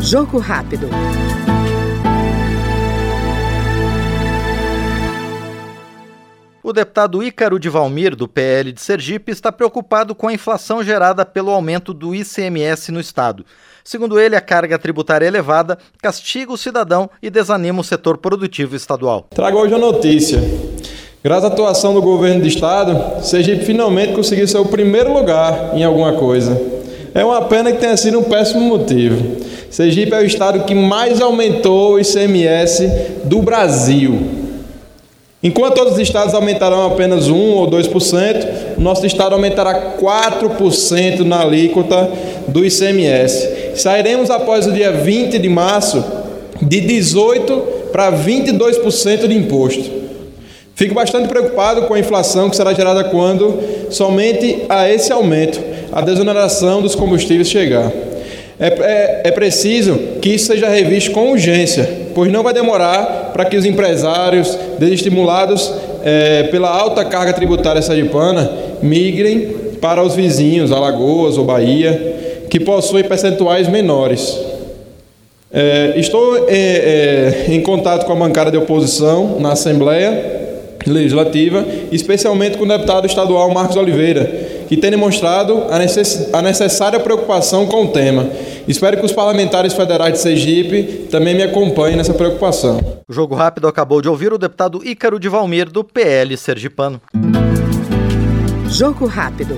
Jogo rápido. O deputado Ícaro de Valmir, do PL de Sergipe, está preocupado com a inflação gerada pelo aumento do ICMS no estado. Segundo ele, a carga tributária elevada castiga o cidadão e desanima o setor produtivo estadual. Trago hoje a notícia. Graças à atuação do governo do estado, Sergipe finalmente conseguiu ser o primeiro lugar em alguma coisa. É uma pena que tenha sido um péssimo motivo. Sergipe é o estado que mais aumentou o ICMS do Brasil. Enquanto todos os estados aumentarão apenas 1 ou 2%, o nosso estado aumentará 4% na alíquota do ICMS. Sairemos após o dia 20 de março de 18% para 22% de imposto. Fico bastante preocupado com a inflação que será gerada quando somente a esse aumento a desoneração dos combustíveis chegar. É, é, é, preciso que isso seja revisto com urgência, pois não vai demorar para que os empresários, desestimulados é, pela alta carga tributária sergipana, migrem para os vizinhos, Alagoas ou Bahia, que possuem percentuais menores. É, estou é, é, em contato com a bancada de oposição na Assembleia Legislativa, especialmente com o deputado estadual Marcos Oliveira, que tem demonstrado a, necess, a necessária preocupação com o tema. Espero que os parlamentares federais de Sergipe também me acompanhem nessa preocupação. O Jogo Rápido acabou de ouvir o deputado Ícaro de Valmir, do PL Sergipano. Jogo Rápido.